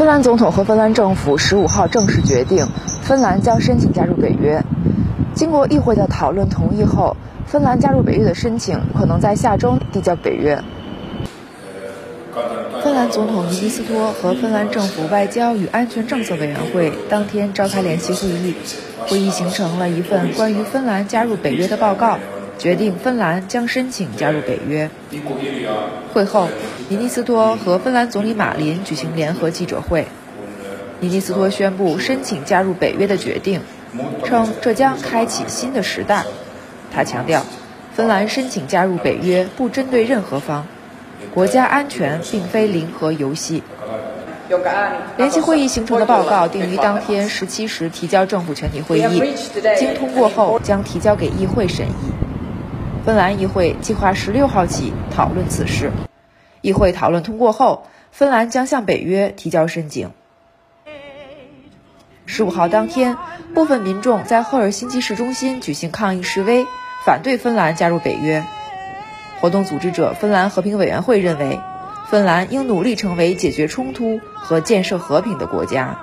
芬兰总统和芬兰政府十五号正式决定，芬兰将申请加入北约。经过议会的讨论同意后，芬兰加入北约的申请可能在下周递交北约。芬兰总统尼尼斯托和芬兰政府外交与安全政策委员会当天召开联席会议，会议形成了一份关于芬兰加入北约的报告，决定芬兰将申请加入北约。会后，尼尼斯托和芬兰总理马林举行联合记者会。尼尼斯托宣布申请加入北约的决定，称这将开启新的时代。他强调，芬兰申请加入北约不针对任何方。国家安全并非零和游戏。联席会议形成的报告定于当天十七时提交政府全体会议，经通过后将提交给议会审议。芬兰议会计划十六号起讨论此事。议会讨论通过后，芬兰将向北约提交申请。十五号当天，部分民众在赫尔辛基市中心举行抗议示威，反对芬兰加入北约。活动组织者芬兰和平委员会认为，芬兰应努力成为解决冲突和建设和平的国家。